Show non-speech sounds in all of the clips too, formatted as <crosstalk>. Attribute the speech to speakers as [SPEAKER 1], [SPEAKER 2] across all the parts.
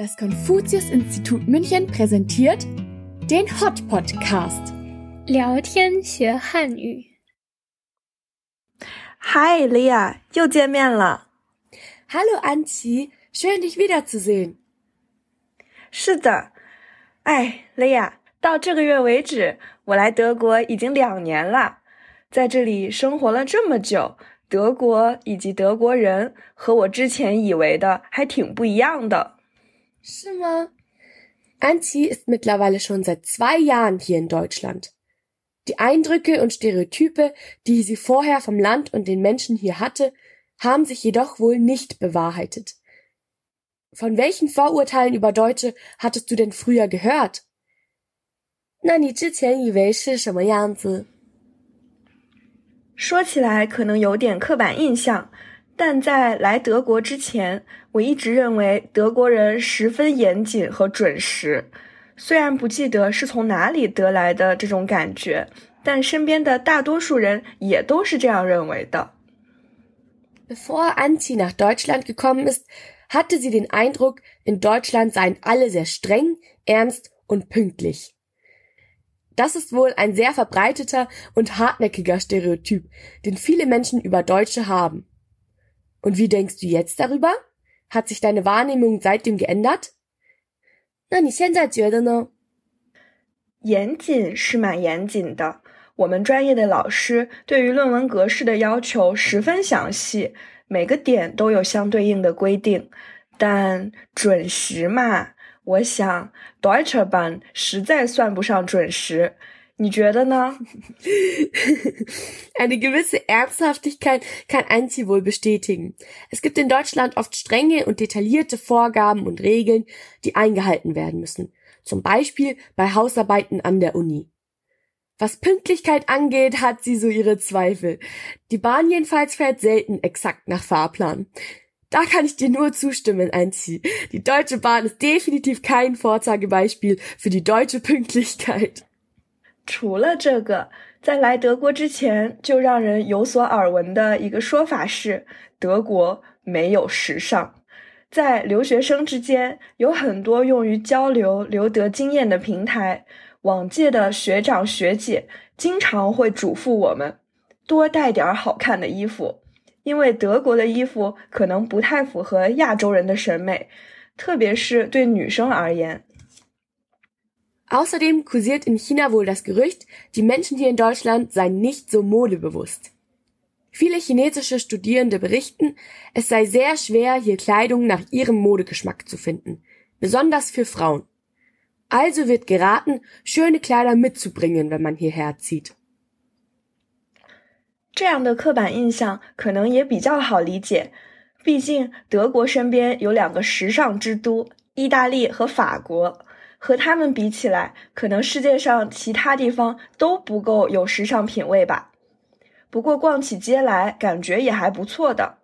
[SPEAKER 1] Das Konfuzius-Institut München präsentiert den Hot Podcast.
[SPEAKER 2] 聊天学汉语。
[SPEAKER 3] Hi, Lea，又见面了。
[SPEAKER 1] Hallo Anzi, schön dich wiederzusehen.
[SPEAKER 3] 是的，哎，Lea，到这个月为止，我来德国已经两年了，在这里生活了这么久，德国以及德国人和我之前以为的还挺不一样的。
[SPEAKER 1] 是吗? Anzi ist mittlerweile schon seit zwei Jahren hier in Deutschland. Die Eindrücke und Stereotype, die sie vorher vom Land und den Menschen hier hatte, haben sich jedoch wohl nicht bewahrheitet. Von welchen Vorurteilen über Deutsche hattest du denn früher gehört? 那你之前以为是什么样子？
[SPEAKER 3] 说起来可能有点刻板印象， 但在来德国之前，我一直认为德国人十分严谨和准时。虽然不记得是从哪里得来的这种感觉，但身边的大多数人也都是这样认为的。
[SPEAKER 1] Bevor Anzi nach Deutschland gekommen ist, hatte sie den Eindruck, in Deutschland seien alle sehr streng, ernst und pünktlich. Das ist wohl ein sehr verbreiteter und hartnäckiger Stereotyp, den viele Menschen über Deutsche haben. Und wie denkst du jetzt darüber? Hat sich deine Wahrnehmung seitdem geändert? 那你现在觉得呢？
[SPEAKER 3] 严谨是蛮严谨的，我们专业的老师对于论文格式的要求十分详细，每个点都有相对应的规定。但准时嘛，我想 Deutsche Bahn 实在算不上准时，你觉得呢？
[SPEAKER 1] Eine <laughs> gewisse Ernsthaftigkeit kann Anzi wohl bestätigen. Es gibt in Deutschland oft strenge und detaillierte Vorgaben und Regeln, die eingehalten werden müssen. Zum Beispiel bei Hausarbeiten an der Uni. Was Pünktlichkeit angeht, hat sie so ihre Zweifel. Die Bahn jedenfalls fährt selten exakt nach Fahrplan. Da kann ich dir nur zustimmen, Anzi. Die Deutsche Bahn ist definitiv kein Vorzeigebeispiel für die deutsche Pünktlichkeit.
[SPEAKER 3] 除了这个，在来德国之前就让人有所耳闻的一个说法是，德国没有时尚。在留学生之间，有很多用于交流、留得经验的平台。往届的学长学姐经常会嘱咐我们多带点好看的衣服，因为德国的衣服可能不太符合亚洲人的审美，特别是对女生而言。
[SPEAKER 1] Außerdem kursiert in China wohl das Gerücht, die Menschen hier in Deutschland seien nicht so modebewusst. Viele chinesische Studierende berichten, es sei sehr schwer, hier Kleidung nach ihrem Modegeschmack zu finden, besonders für Frauen. Also wird geraten, schöne Kleider mitzubringen, wenn man hierher zieht.
[SPEAKER 3] 这样的刻板印象可能也比较好理解，毕竟德国身边有两个时尚之都——意大利和法国。 和他们比起来，可能世界上其他地方都不够有时尚品味吧。不过逛起街来，感觉也还不错的。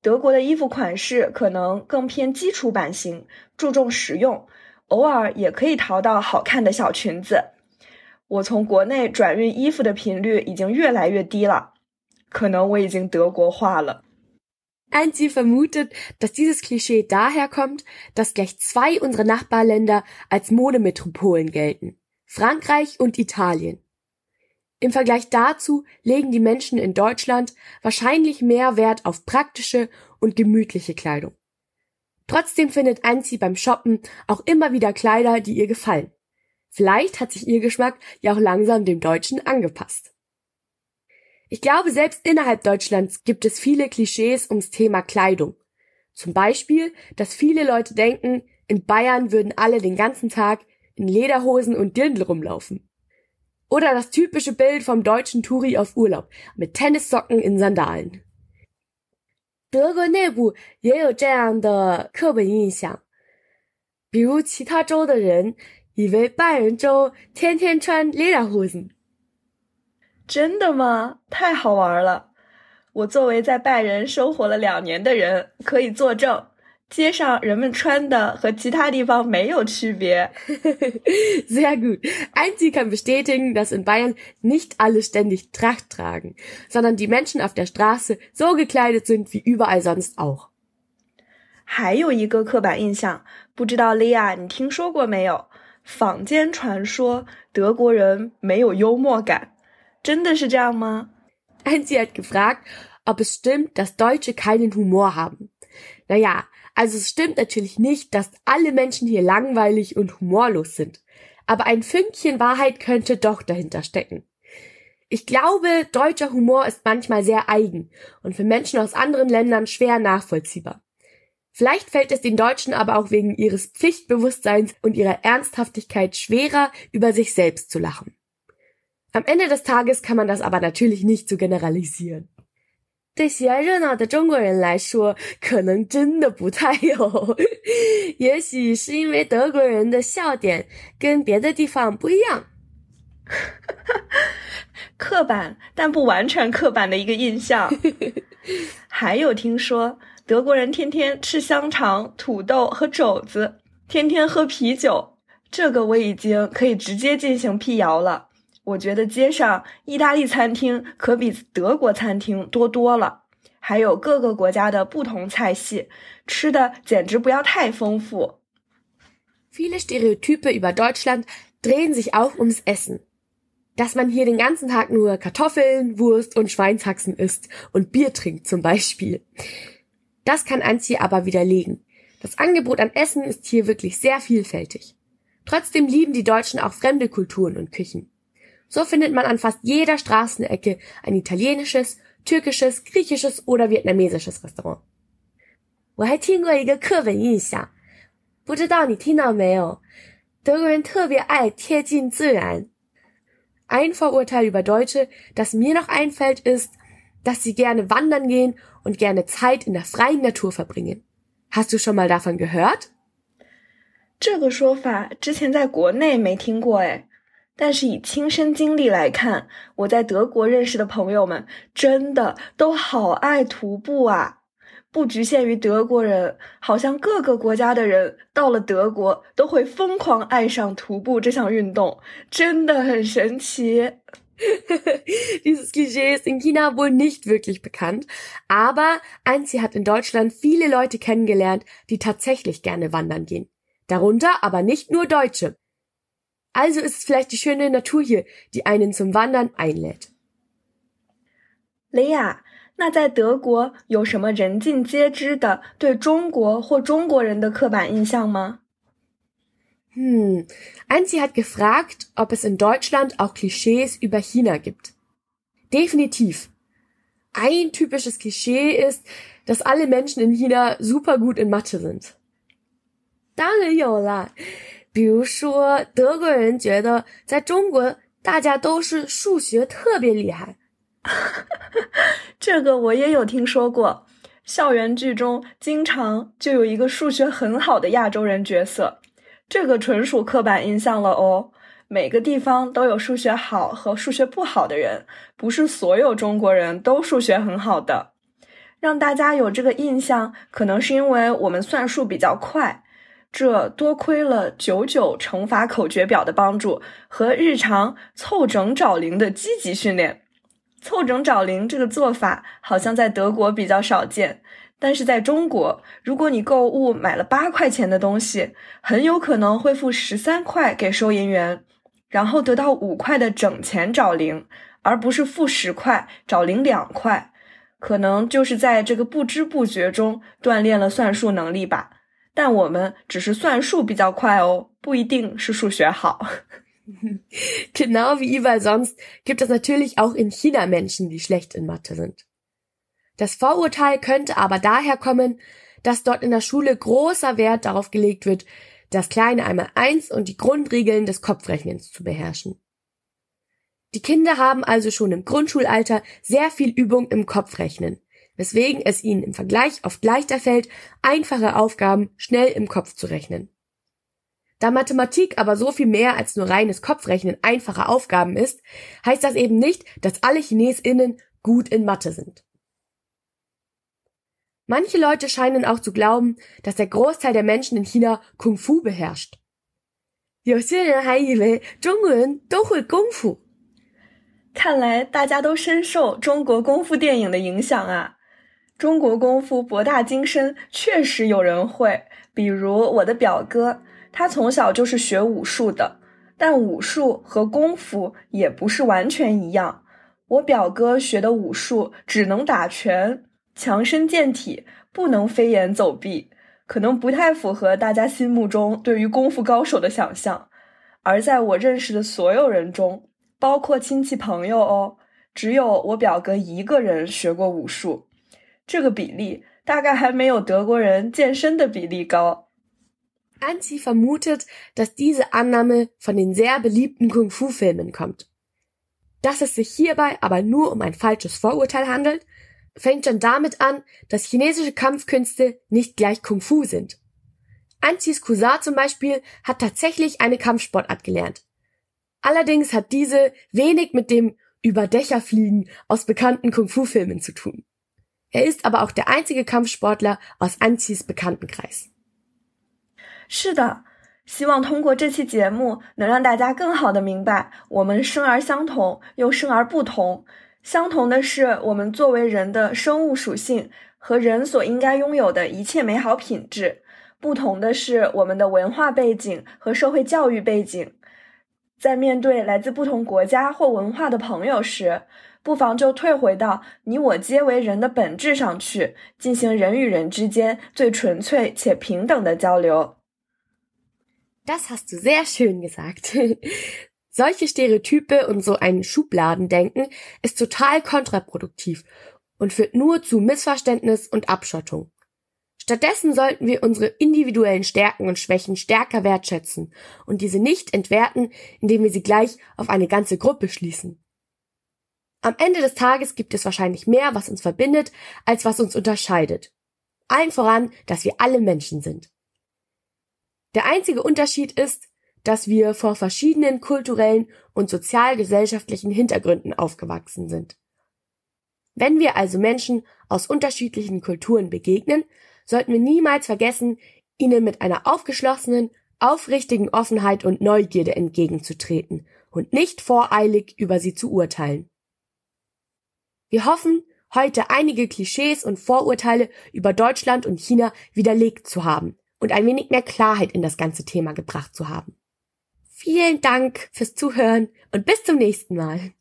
[SPEAKER 3] 德国的衣服款式可能更偏基础版型，注重实用，偶尔也可以淘到好看的小裙子。我从国内转运衣服的频率已经越来越低了，可能我已经德国化了。
[SPEAKER 1] Anzi vermutet, dass dieses Klischee daher kommt, dass gleich zwei unserer Nachbarländer als Modemetropolen gelten. Frankreich und Italien. Im Vergleich dazu legen die Menschen in Deutschland wahrscheinlich mehr Wert auf praktische und gemütliche Kleidung. Trotzdem findet Anzi beim Shoppen auch immer wieder Kleider, die ihr gefallen. Vielleicht hat sich ihr Geschmack ja auch langsam dem Deutschen angepasst. Ich glaube, selbst innerhalb Deutschlands gibt es viele Klischees ums Thema Kleidung. Zum Beispiel, dass viele Leute denken, in Bayern würden alle den ganzen Tag in Lederhosen und Dirndl rumlaufen. Oder das typische Bild vom deutschen Touri auf Urlaub mit Tennissocken in Sandalen. 德国内部也有这样的刻板印象，比如其他州的人以为拜仁州天天穿 Lederhosen。
[SPEAKER 3] 真的吗？太好玩了！我作为在拜仁生活了两年的人，可以作证，街上人们穿的和其他地方没有区别。
[SPEAKER 1] Sehr gut. Einzig kann bestätigen, dass in Bayern nicht alle ständig Tracht tragen, sondern die Menschen auf der Straße so gekleidet sind wie überall sonst auch.
[SPEAKER 3] 还有一个刻板印象，不知道莉亚你听说过没有？坊间传说德国人没有幽默感，真的是这样吗？
[SPEAKER 1] Angie hat gefragt, ob es stimmt, dass Deutsche keinen Humor haben. Naja, also es stimmt natürlich nicht, dass alle Menschen hier langweilig und humorlos sind. Aber ein Fünkchen Wahrheit könnte doch dahinter stecken. Ich glaube, deutscher Humor ist manchmal sehr eigen und für Menschen aus anderen Ländern schwer nachvollziehbar. Vielleicht fällt es den Deutschen aber auch wegen ihres Pflichtbewusstseins und ihrer Ernsthaftigkeit schwerer, über sich selbst zu lachen. Am Ende des Tages kann man das aber natürlich nicht so generalisieren. 对喜爱热闹的中国人来说，可能真的不太有。也许是因为德国人的笑点跟别的地方不一样。
[SPEAKER 3] 刻板但不完全刻板的一个印象。<laughs> 还有听说德国人天天吃香肠、土豆和肘子，天天喝啤酒，这个我已经可以直接进行辟谣了。我觉得街上意大利餐厅可比德国餐厅多多了，还有各个国家的不同菜系，吃的简直不要太丰富。
[SPEAKER 1] Viele Stereotype über Deutschland drehen sich auch ums Essen. Dass man hier den ganzen Tag nur Kartoffeln, Wurst und Schweinshaxen isst und Bier trinkt zum Beispiel. Das kann Antje aber widerlegen. Das Angebot an Essen ist hier wirklich sehr vielfältig. Trotzdem lieben die Deutschen auch fremde Kulturen und Küchen. So findet man an fast jeder Straßenecke ein italienisches, türkisches, griechisches oder vietnamesisches Restaurant. 我还听过一个刻板印象，不知道你听到没有？德国人特别爱贴近自然。Ein Vorurteil über Deutsche, das mir noch einfällt, ist, dass sie gerne wandern gehen und gerne Zeit in der freien Natur verbringen. Hast du schon mal davon gehört?
[SPEAKER 3] 这个说法之前在国内没听过哎。 但是以亲身经历来看，我在德国认识的朋友们真的都好爱徒步啊！不局限于德国人，好像各个国家的人到了德国都会疯狂爱上徒步这项运动，真的很神奇。
[SPEAKER 1] Dieses Klischee ist in China wohl nicht wirklich bekannt, aber Anzi hat in Deutschland viele Leute kennengelernt, die tatsächlich gerne wandern gehen. Darunter aber nicht nur Deutsche. Also ist es vielleicht die schöne Natur hier, die einen zum Wandern einlädt.
[SPEAKER 3] Lea, 那在德国有什么人尽皆知的对中国或中国人的刻板印象吗？
[SPEAKER 1] Hm, Anzi hat gefragt, ob es in Deutschland auch Klischees über China gibt. Definitiv. Ein typisches Klischee ist, dass alle Menschen in China super gut in Mathe sind. 当然有啦。 比如说，德国人觉得在中国大家都是数学特别厉害，<laughs>
[SPEAKER 3] 这个我也有听说过。校园剧中经常就有一个数学很好的亚洲人角色，这个纯属刻板印象了哦。每个地方都有数学好和数学不好的人，不是所有中国人都数学很好的。让大家有这个印象，可能是因为我们算数比较快。这多亏了九九乘法口诀表的帮助和日常凑整找零的积极训练。凑整找零这个做法好像在德国比较少见，但是在中国，如果你购物买了八块钱的东西，很有可能会付十三块给收银员，然后得到五块的整钱找零，而不是付十块找零两块。可能就是在这个不知不觉中锻炼了算术能力吧。但我们只是算数比较快哦，不一定是数学好。
[SPEAKER 1] genau <laughs> wie überall sonst gibt es natürlich auch in China Menschen, die schlecht in Mathe sind. Das Vorurteil könnte aber daher kommen, dass dort in der Schule großer Wert darauf gelegt wird, das kleine einmal eins und die Grundregeln des Kopfrechnens zu beherrschen. Die Kinder haben also schon im Grundschulalter sehr viel Übung im Kopfrechnen weswegen es ihnen im Vergleich oft leichter fällt, einfache Aufgaben schnell im Kopf zu rechnen. Da Mathematik aber so viel mehr als nur reines Kopfrechnen einfacher Aufgaben ist, heißt das eben nicht, dass alle Chinesinnen gut in Mathe sind. Manche Leute scheinen auch zu glauben, dass der Großteil der Menschen in China Kung Fu beherrscht.
[SPEAKER 3] Kung Fu. 中国。功夫博大精深，确实有人会。比如我的表哥，他从小就是学武术的，但武术和功夫也不是完全一样。我表哥学的武术只能打拳，强身健体，不能飞檐走壁，可能不太符合大家心目中对于功夫高手的想象。而在我认识的所有人中，包括亲戚朋友哦，只有我表哥一个人学过武术。这个比例大概还没有德国人健身的比例高。
[SPEAKER 1] Anzi vermutet, dass diese Annahme von den sehr beliebten Kung-Fu-Filmen kommt. Dass es sich hierbei aber nur um ein falsches Vorurteil handelt, fängt schon damit an, dass chinesische Kampfkünste nicht gleich Kung-Fu sind. Anzis Cousin zum Beispiel hat tatsächlich eine Kampfsportart gelernt. Allerdings hat diese wenig mit dem Überdächerfliegen aus bekannten Kung-Fu-Filmen zu tun. Er ist aber auch der einzige Kampfsportler aus Anzis Bekanntenkreis.
[SPEAKER 3] 是的，希望通过这期节目，能让大家更好的明白，我们生而相同，又生而不同。相同的是，我们作为人的生物属性和人所应该拥有的一切美好品质；不同的是，我们的文化背景和社会教育背景。在面对来自不同国家或文化的朋友时，不妨就退回到你我皆为人的本质上去，进行人与人之间最纯粹且平等的交流。
[SPEAKER 1] Das hast du sehr schön gesagt. <laughs> Solche Stereotype und so ein Schubladendenken ist total kontraproduktiv und führt nur zu Missverständnis und Abschottung. Stattdessen sollten wir unsere individuellen Stärken und Schwächen stärker wertschätzen und diese nicht entwerten, indem wir sie gleich auf eine ganze Gruppe schließen. Am Ende des Tages gibt es wahrscheinlich mehr, was uns verbindet, als was uns unterscheidet. Allen voran, dass wir alle Menschen sind. Der einzige Unterschied ist, dass wir vor verschiedenen kulturellen und sozialgesellschaftlichen Hintergründen aufgewachsen sind. Wenn wir also Menschen aus unterschiedlichen Kulturen begegnen, sollten wir niemals vergessen, ihnen mit einer aufgeschlossenen, aufrichtigen Offenheit und Neugierde entgegenzutreten und nicht voreilig über sie zu urteilen. Wir hoffen, heute einige Klischees und Vorurteile über Deutschland und China widerlegt zu haben und ein wenig mehr Klarheit in das ganze Thema gebracht zu haben. Vielen Dank fürs Zuhören und bis zum nächsten Mal.